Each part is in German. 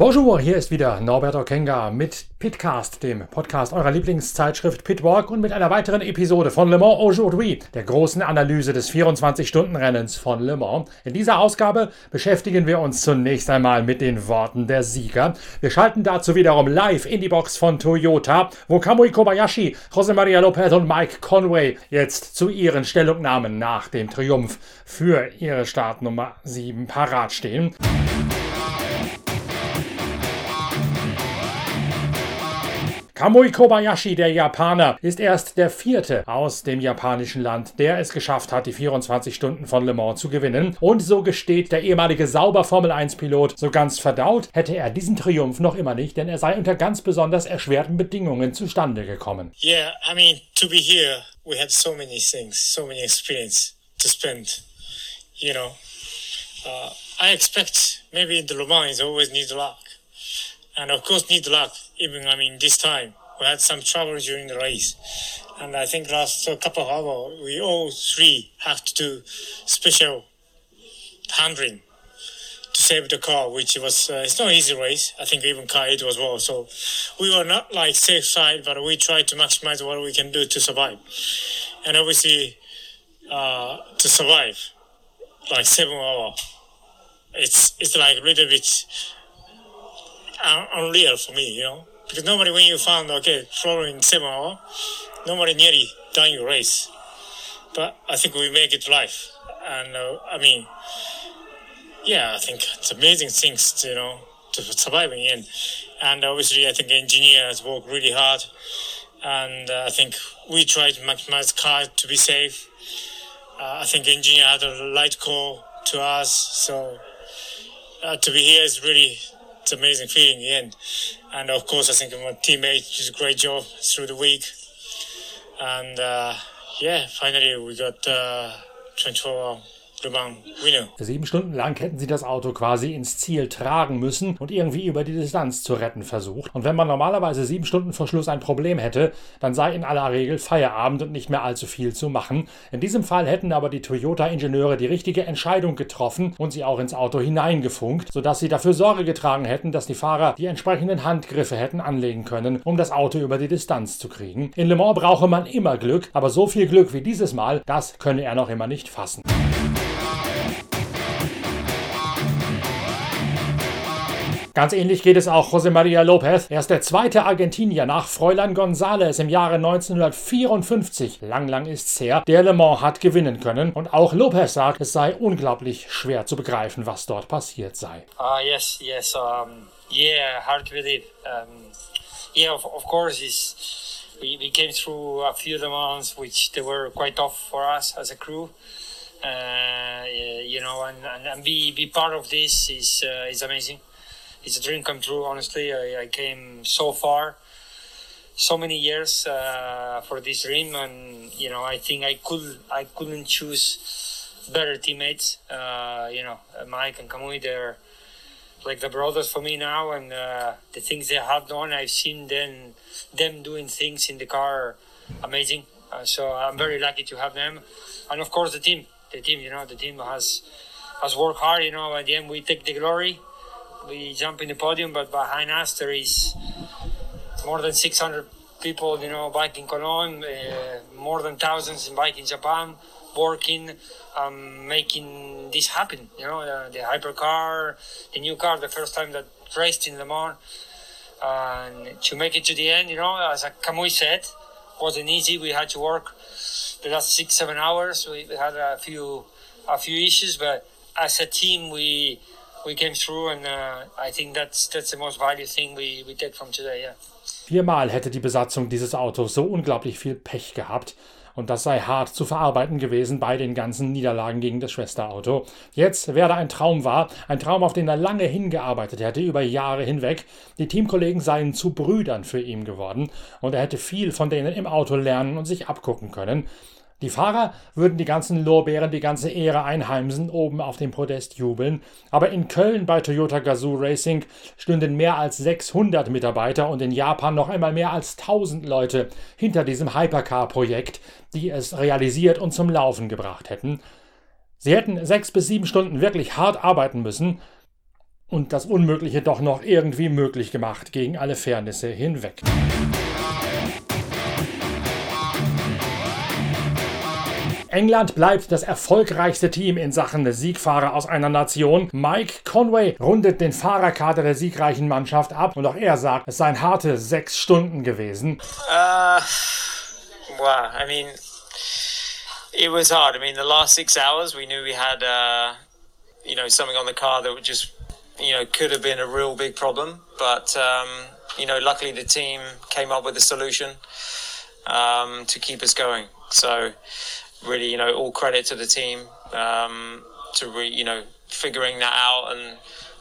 Bonjour, hier ist wieder Norbert Okenga mit Pitcast, dem Podcast eurer Lieblingszeitschrift Pitwalk und mit einer weiteren Episode von Le Mans Aujourd'hui, der großen Analyse des 24-Stunden-Rennens von Le Mans. In dieser Ausgabe beschäftigen wir uns zunächst einmal mit den Worten der Sieger. Wir schalten dazu wiederum live in die Box von Toyota, wo Kamui Kobayashi, José María López und Mike Conway jetzt zu ihren Stellungnahmen nach dem Triumph für ihre Startnummer 7 parat stehen. Kamui Kobayashi, der Japaner, ist erst der vierte aus dem japanischen Land, der es geschafft hat, die 24 Stunden von Le Mans zu gewinnen. Und so gesteht der ehemalige sauber Formel 1-Pilot, so ganz verdaut hätte er diesen Triumph noch immer nicht, denn er sei unter ganz besonders erschwerten Bedingungen zustande gekommen. Yeah, I mean, to be here, we had so many things, so many experience to spend, you know. Uh, I expect maybe the Le Mans always need luck. And of course need luck even I mean this time we had some trouble during the race, and I think last couple of hours we all three have to do special handling to save the car, which was uh, it's not easy race. I think even car it was well, so we were not like safe side, but we tried to maximize what we can do to survive, and obviously uh, to survive like seven hour. It's it's like a little bit unreal for me, you know. Because normally when you found, okay, following seven hour, normally nearly done your race. But I think we make it live. And uh, I mean, yeah, I think it's amazing things, you know, to survive in. And obviously, I think engineers work really hard. And uh, I think we try to maximize car to be safe. Uh, I think engineer had a light call to us. So uh, to be here is really it's amazing feeling in the end. And of course, I think my teammate did a great job through the week. And uh, yeah, finally we got uh, 24 Sieben Stunden lang hätten sie das Auto quasi ins Ziel tragen müssen und irgendwie über die Distanz zu retten versucht. Und wenn man normalerweise sieben Stunden vor Schluss ein Problem hätte, dann sei in aller Regel Feierabend und nicht mehr allzu viel zu machen. In diesem Fall hätten aber die Toyota-Ingenieure die richtige Entscheidung getroffen und sie auch ins Auto hineingefunkt, sodass sie dafür Sorge getragen hätten, dass die Fahrer die entsprechenden Handgriffe hätten anlegen können, um das Auto über die Distanz zu kriegen. In Le Mans brauche man immer Glück, aber so viel Glück wie dieses Mal, das könne er noch immer nicht fassen. Ganz ähnlich geht es auch José María López. Er ist der zweite Argentinier nach Fräulein González im Jahre 1954. Lang, lang ist's her. Der Le Mans hat gewinnen können. Und auch López sagt, es sei unglaublich schwer zu begreifen, was dort passiert sei. Uh, yes, yes. Um, yeah, hard to believe. Um, yeah, of, of course, it's, we, we came through a few Le Mans which they were quite tough for us as a crew. Uh, you know, and, and, and be, be part of this is, uh, is amazing. It's a dream come true. Honestly, I, I came so far, so many years uh, for this dream, and you know, I think I could I couldn't choose better teammates. Uh, you know, Mike and Kamui, they're like the brothers for me now, and uh, the things they have done, I've seen them them doing things in the car, amazing. Uh, so I'm very lucky to have them, and of course the team. The team, you know, the team has has worked hard. You know, at the end we take the glory we jump in the podium, but behind us there is more than 600 people, you know, biking Cologne, uh, more than thousands in biking Japan, working, um, making this happen. You know, uh, the hypercar, the new car, the first time that raced in Le Mans, and to make it to the end, you know, as Kamui said, wasn't easy. We had to work the last six, seven hours. We had a few, a few issues, but as a team, we we came through, and uh, I think that's that's the most valuable thing we we take from today. Yeah. Viermal hätte die Besatzung dieses Autos so unglaublich viel Pech gehabt. Und das sei hart zu verarbeiten gewesen bei den ganzen Niederlagen gegen das Schwesterauto. Jetzt wer da ein Traum war, ein Traum, auf den er lange hingearbeitet hätte, über Jahre hinweg. Die Teamkollegen seien zu Brüdern für ihn geworden und er hätte viel von denen im Auto lernen und sich abgucken können. Die Fahrer würden die ganzen Lorbeeren, die ganze Ehre einheimsen, oben auf dem Podest jubeln, aber in Köln bei Toyota Gazoo Racing stünden mehr als 600 Mitarbeiter und in Japan noch einmal mehr als 1000 Leute hinter diesem Hypercar-Projekt, die es realisiert und zum Laufen gebracht hätten. Sie hätten sechs bis sieben Stunden wirklich hart arbeiten müssen, und das Unmögliche doch noch irgendwie möglich gemacht, gegen alle Fairnisse hinweg. England bleibt das erfolgreichste Team in Sachen Siegfahrer aus einer Nation. Mike Conway rundet den Fahrerkader der siegreichen Mannschaft ab und auch er sagt, es seien harte sechs Stunden gewesen. Uh, wow, I mean, it was hard. I mean, the last six hours, we knew we had, uh, you know, something on the car that would just, you know, could have been a real big problem. But, um, you know, luckily the team came up with a solution um, to keep us going. So, really, you know, all credit to the team um, to re, you know figuring that out and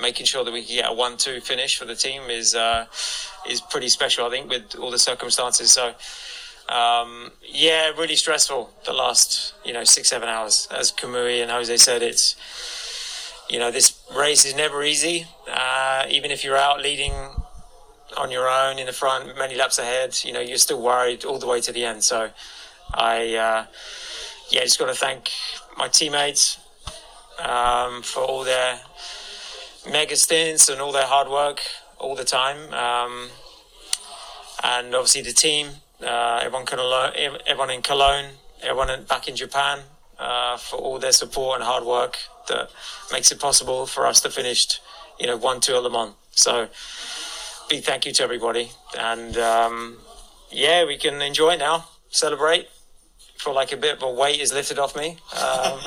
making sure that we can get a one-two finish for the team is uh, is pretty special. I think with all the circumstances. So. Um, yeah, really stressful the last you know six seven hours. As Kamui and Jose said, it's you know this race is never easy. Uh, even if you're out leading on your own in the front, many laps ahead, you know you're still worried all the way to the end. So I. Uh, yeah, just got to thank my teammates um, for all their mega stints and all their hard work all the time. Um, and obviously the team, uh, everyone, everyone in Cologne, everyone back in Japan uh, for all their support and hard work that makes it possible for us to finish, you know, one two at Le Mans. So big thank you to everybody, and um, yeah, we can enjoy now, celebrate feel like a bit a weight is lifted off me. Um,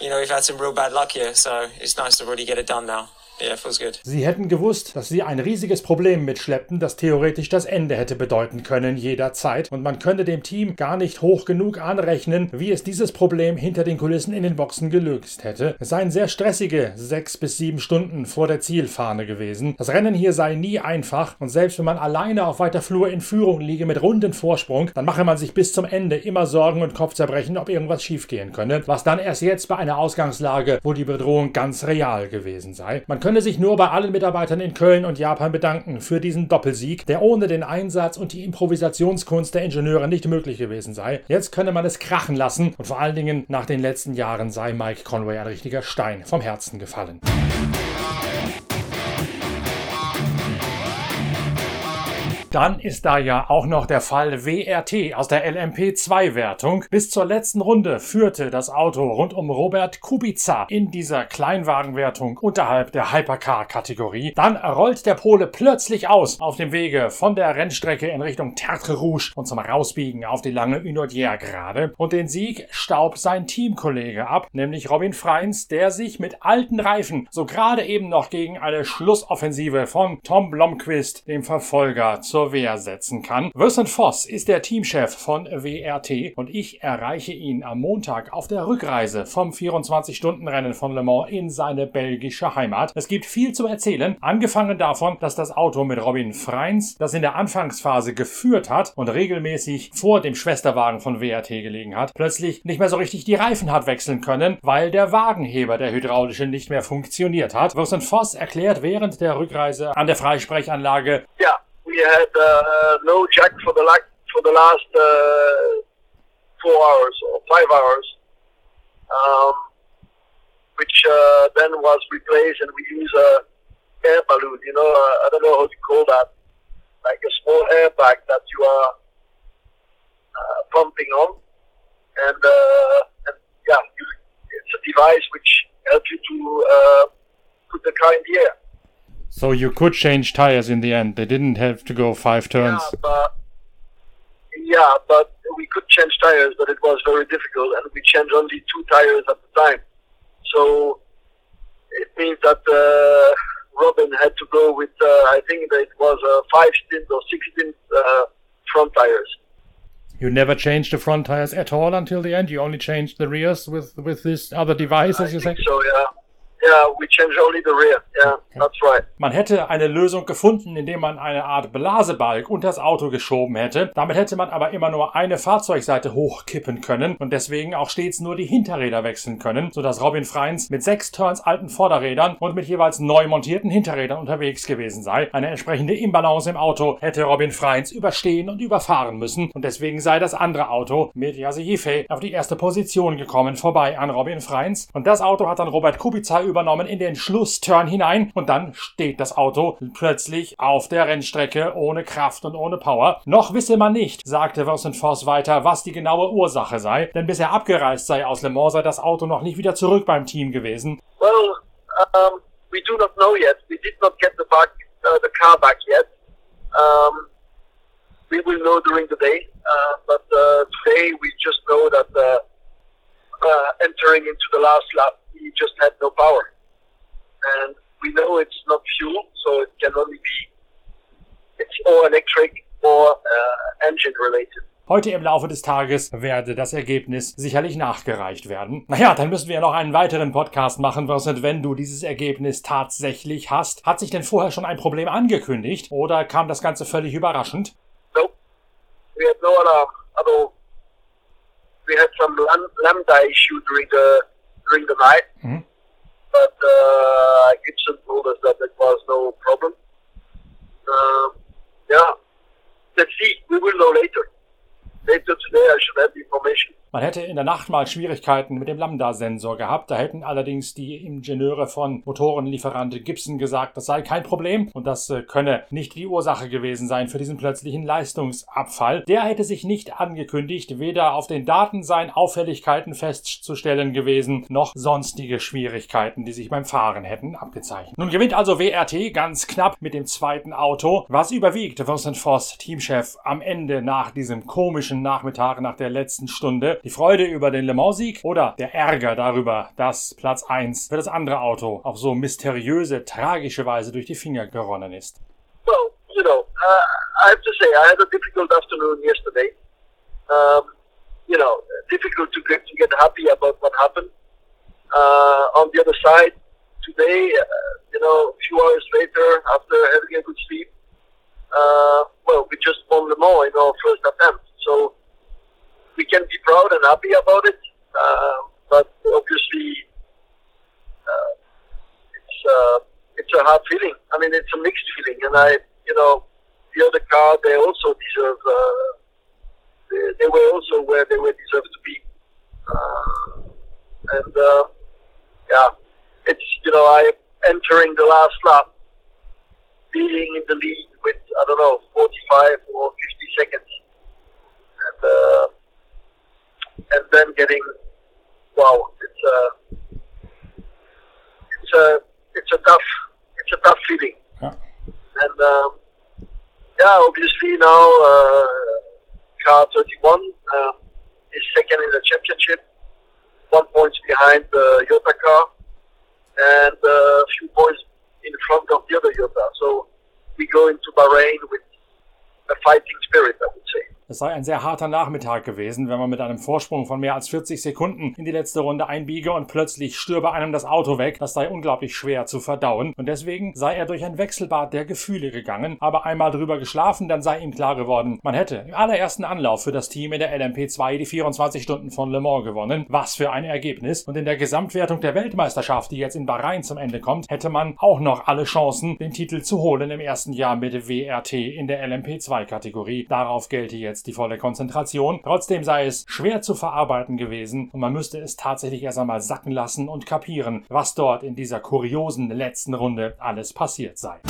you know, we've had some real bad luck here, so it's nice to really get it done now. Yeah, feels. Sie hätten gewusst, dass sie ein riesiges Problem mitschleppten, das theoretisch das Ende hätte bedeuten können jederzeit. Und man könnte dem Team gar nicht hoch genug anrechnen, wie es dieses Problem hinter den Kulissen in den Boxen gelöst hätte. Es seien sehr stressige sechs bis sieben Stunden vor der Zielfahne gewesen. Das Rennen hier sei nie einfach und selbst wenn man alleine auf weiter Flur in Führung liege mit runden Vorsprung, dann mache man sich bis zum Ende immer Sorgen und Kopfzerbrechen, ob irgendwas schiefgehen könne. Was dann erst jetzt bei einer Ausgangslage, wo die Bedrohung ganz real gewesen sei. Man könne sich nur bei allen Mitarbeitern in Köln und Japan bedanken für diesen Doppelsieg, der ohne den Einsatz und die Improvisationskunst der Ingenieure nicht möglich gewesen sei. Jetzt könne man es krachen lassen und vor allen Dingen nach den letzten Jahren sei Mike Conway ein richtiger Stein vom Herzen gefallen. Dann ist da ja auch noch der Fall WRT aus der LMP2-Wertung. Bis zur letzten Runde führte das Auto rund um Robert Kubica in dieser Kleinwagenwertung unterhalb der Hypercar-Kategorie. Dann rollt der Pole plötzlich aus auf dem Wege von der Rennstrecke in Richtung Tertre Rouge und zum Rausbiegen auf die lange Unodier gerade. Und den Sieg staub sein Teamkollege ab, nämlich Robin Freins, der sich mit alten Reifen so gerade eben noch gegen eine Schlussoffensive von Tom Blomqvist, dem Verfolger, zur zur Wehr setzen kann. Vincent Voss ist der Teamchef von WRT und ich erreiche ihn am Montag auf der Rückreise vom 24-Stunden-Rennen von Le Mans in seine belgische Heimat. Es gibt viel zu erzählen, angefangen davon, dass das Auto mit Robin Freins, das in der Anfangsphase geführt hat und regelmäßig vor dem Schwesterwagen von WRT gelegen hat, plötzlich nicht mehr so richtig die Reifen hat wechseln können, weil der Wagenheber der hydraulische nicht mehr funktioniert hat. Vincent Voss erklärt während der Rückreise an der Freisprechanlage, ja, we had uh, no jack for the for the last uh, four hours or five hours, um, which uh, then was replaced, and we use a air balloon. You know, uh, I don't know how to call that, like a small air bag that you are uh, pumping on, and, uh, and yeah, you, it's a device which helps you to put the car in the air. So you could change tires in the end. They didn't have to go five turns. Yeah, but, yeah, but we could change tires, but it was very difficult, and we changed only two tires at the time. So it means that uh, Robin had to go with, uh, I think that it was uh, five stint or six stint uh, front tires. You never changed the front tires at all until the end. You only changed the rears with with this other device, as I you say. So yeah. Yeah, we change only the rear. Yeah, okay. that's right. Man hätte eine Lösung gefunden, indem man eine Art Blasebalg unter das Auto geschoben hätte. Damit hätte man aber immer nur eine Fahrzeugseite hochkippen können und deswegen auch stets nur die Hinterräder wechseln können, sodass Robin Freins mit sechs Turns alten Vorderrädern und mit jeweils neu montierten Hinterrädern unterwegs gewesen sei. Eine entsprechende Imbalance im Auto hätte Robin Freins überstehen und überfahren müssen und deswegen sei das andere Auto mit Yase Yifei auf die erste Position gekommen, vorbei an Robin Freins. Und das Auto hat dann Robert Kubica über übernommen in den Schlussturn hinein und dann steht das Auto plötzlich auf der Rennstrecke ohne Kraft und ohne Power. Noch wisse man nicht, sagte Voss weiter, was die genaue Ursache sei, denn bis er abgereist sei aus Le Mans sei das Auto noch nicht wieder zurück beim Team gewesen. Well, um, we do not know yet. We did not get the back, uh, the car back yet. Um, we will know during the day, uh, but uh, today we just know that uh, uh, entering into the last lap, he just had no power, and we know it's not fuel, so it can only be it's or electric or uh, engine related. Heute im Laufe des Tages werde das Ergebnis sicherlich nachgereicht werden. Naja, dann müssen wir noch einen weiteren Podcast machen, Vincent, wenn du dieses Ergebnis tatsächlich hast. Hat sich denn vorher schon ein Problem angekündigt oder kam das Ganze völlig überraschend? Nope. We had no alarm at all. We had some lam- lambda issue during the during the night, Mhm. but uh, Gibson told us that it was no problem. Um, yeah, let's see. We will know later. Man hätte in der Nacht mal Schwierigkeiten mit dem Lambda-Sensor gehabt. Da hätten allerdings die Ingenieure von Motorenlieferant Gibson gesagt, das sei kein Problem und das äh, könne nicht die Ursache gewesen sein für diesen plötzlichen Leistungsabfall. Der hätte sich nicht angekündigt, weder auf den Daten seien Auffälligkeiten festzustellen gewesen, noch sonstige Schwierigkeiten, die sich beim Fahren hätten abgezeichnet. Nun gewinnt also WRT ganz knapp mit dem zweiten Auto. Was überwiegt Vincent Voss, Teamchef, am Ende nach diesem komischen Nachmittag, nach der letzten Stunde? Die Freude über den Le Mans-Sieg oder der Ärger darüber, dass Platz 1 für das andere Auto auf so mysteriöse, tragische Weise durch die Finger geronnen ist? Well, you know, uh, I have to say, I had a difficult afternoon yesterday. Um, you know, difficult to get to get happy about what happened. Uh, on the other side, today, uh, you know, a few hours later, after having a good sleep, uh, well, we just won Le Mans in our first attempt. So we can be proud and happy about it. Uh, but obviously, uh, it's uh, it's a hard feeling. I mean, it's a mixed feeling, and I, you know, the other car they also deserve. Uh, they, they were also where they were deserved to be, uh, and uh, yeah, it's you know I entering the last lap, being in the lead with I don't know 45 or 50 seconds, uh, and then getting wow, it's a it's a it's a tough it's a tough feeling. And um, yeah, obviously now uh, car 31 um, is second in the championship, one point behind the Yota car, and uh, a few points in front of the other Yota. So we go into Bahrain with a fighting spirit, I would say. Es sei ein sehr harter Nachmittag gewesen, wenn man mit einem Vorsprung von mehr als 40 Sekunden in die letzte Runde einbiege und plötzlich stürbe einem das Auto weg. Das sei unglaublich schwer zu verdauen. Und deswegen sei er durch ein Wechselbad der Gefühle gegangen, aber einmal drüber geschlafen, dann sei ihm klar geworden, man hätte im allerersten Anlauf für das Team in der LMP2 die 24 Stunden von Le Mans gewonnen. Was für ein Ergebnis. Und in der Gesamtwertung der Weltmeisterschaft, die jetzt in Bahrain zum Ende kommt, hätte man auch noch alle Chancen, den Titel zu holen im ersten Jahr mit WRT in der LMP2-Kategorie. Darauf gelte jetzt die volle Konzentration. Trotzdem sei es schwer zu verarbeiten gewesen und man müsste es tatsächlich erst einmal sacken lassen und kapieren, was dort in dieser kuriosen letzten Runde alles passiert sei.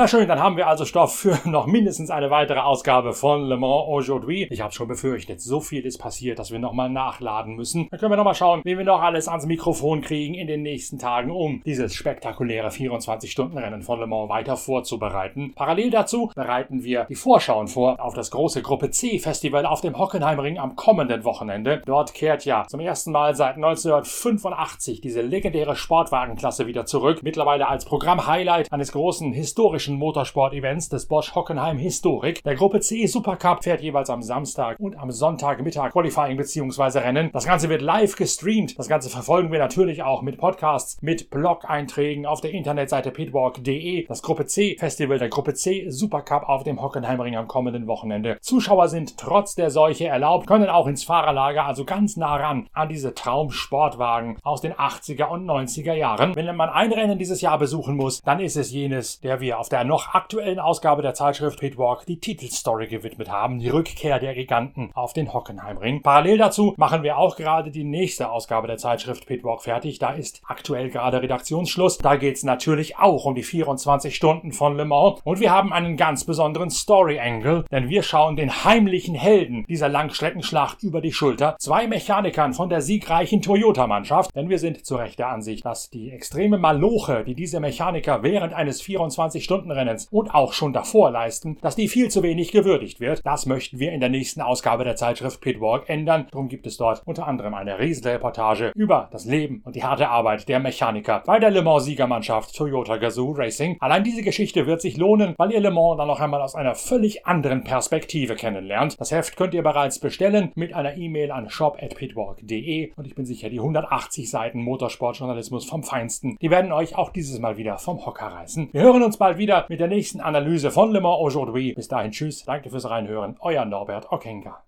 Na schön, dann haben wir also Stoff für noch mindestens eine weitere Ausgabe von Le Mans Aujourd'hui. Ich habe schon befürchtet, so viel ist passiert, dass wir nochmal nachladen müssen. Dann können wir nochmal schauen, wie wir noch alles ans Mikrofon kriegen in den nächsten Tagen, um dieses spektakuläre 24-Stunden-Rennen von Le Mans weiter vorzubereiten. Parallel dazu bereiten wir die Vorschauen vor auf das große Gruppe C Festival auf dem Hockenheimring am kommenden Wochenende. Dort kehrt ja zum ersten Mal seit 1985 diese legendäre Sportwagenklasse wieder zurück. Mittlerweile als Programm-Highlight eines großen historischen Motorsport-Events des Bosch Hockenheim Historik. Der Gruppe C Supercup fährt jeweils am Samstag und am Sonntagmittag Qualifying bzw. Rennen. Das Ganze wird live gestreamt. Das Ganze verfolgen wir natürlich auch mit Podcasts, mit Blog-Einträgen auf der Internetseite pitwalk.de. Das Gruppe C Festival der Gruppe C Supercup auf dem Hockenheimring am kommenden Wochenende. Zuschauer sind trotz der Seuche erlaubt, können auch ins Fahrerlager, also ganz nah ran an diese Traumsportwagen aus den 80er und 90er Jahren. Wenn man ein Rennen dieses Jahr besuchen muss, dann ist es jenes, der wir auf der der noch aktuellen Ausgabe der Zeitschrift Pitwalk die Titelstory gewidmet haben, die Rückkehr der Giganten auf den Hockenheimring. Parallel dazu machen wir auch gerade die nächste Ausgabe der Zeitschrift Pitwalk fertig. Da ist aktuell gerade Redaktionsschluss. Da geht es natürlich auch um die 24 Stunden von Le Mans. Und wir haben einen ganz besonderen Story-Angle, denn wir schauen den heimlichen Helden dieser Langstreckenschlacht über die Schulter. Zwei Mechanikern von der siegreichen Toyota-Mannschaft. Denn wir sind zu Recht der Ansicht, dass die extreme Maloche, die diese Mechaniker während eines 24-Stunden-Rennens und auch schon davor leisten, dass die viel zu wenig gewürdigt wird. Das möchten wir in der nächsten Ausgabe der Zeitschrift Pitwalk ändern. Darum gibt es dort unter anderem eine Riesenreportage über das Leben und die harte Arbeit der Mechaniker bei der Le Mans-Siegermannschaft Toyota Gazoo Racing. Allein diese Geschichte wird sich lohnen, weil ihr Le Mans dann noch einmal aus einer völlig anderen Perspektive kennenlernt. Das Heft könnt ihr bereits bestellen mit einer E-Mail an shop.pitwalk.de und ich bin sicher, die 180 Seiten Motorsportjournalismus vom Feinsten, die werden euch auch dieses Mal wieder vom Hocker reißen. Wir hören uns bald wieder mit der nächsten Analyse von Le Mans Aujourd'hui. Bis dahin, tschüss, danke fürs Reinhören, euer Norbert Okenga.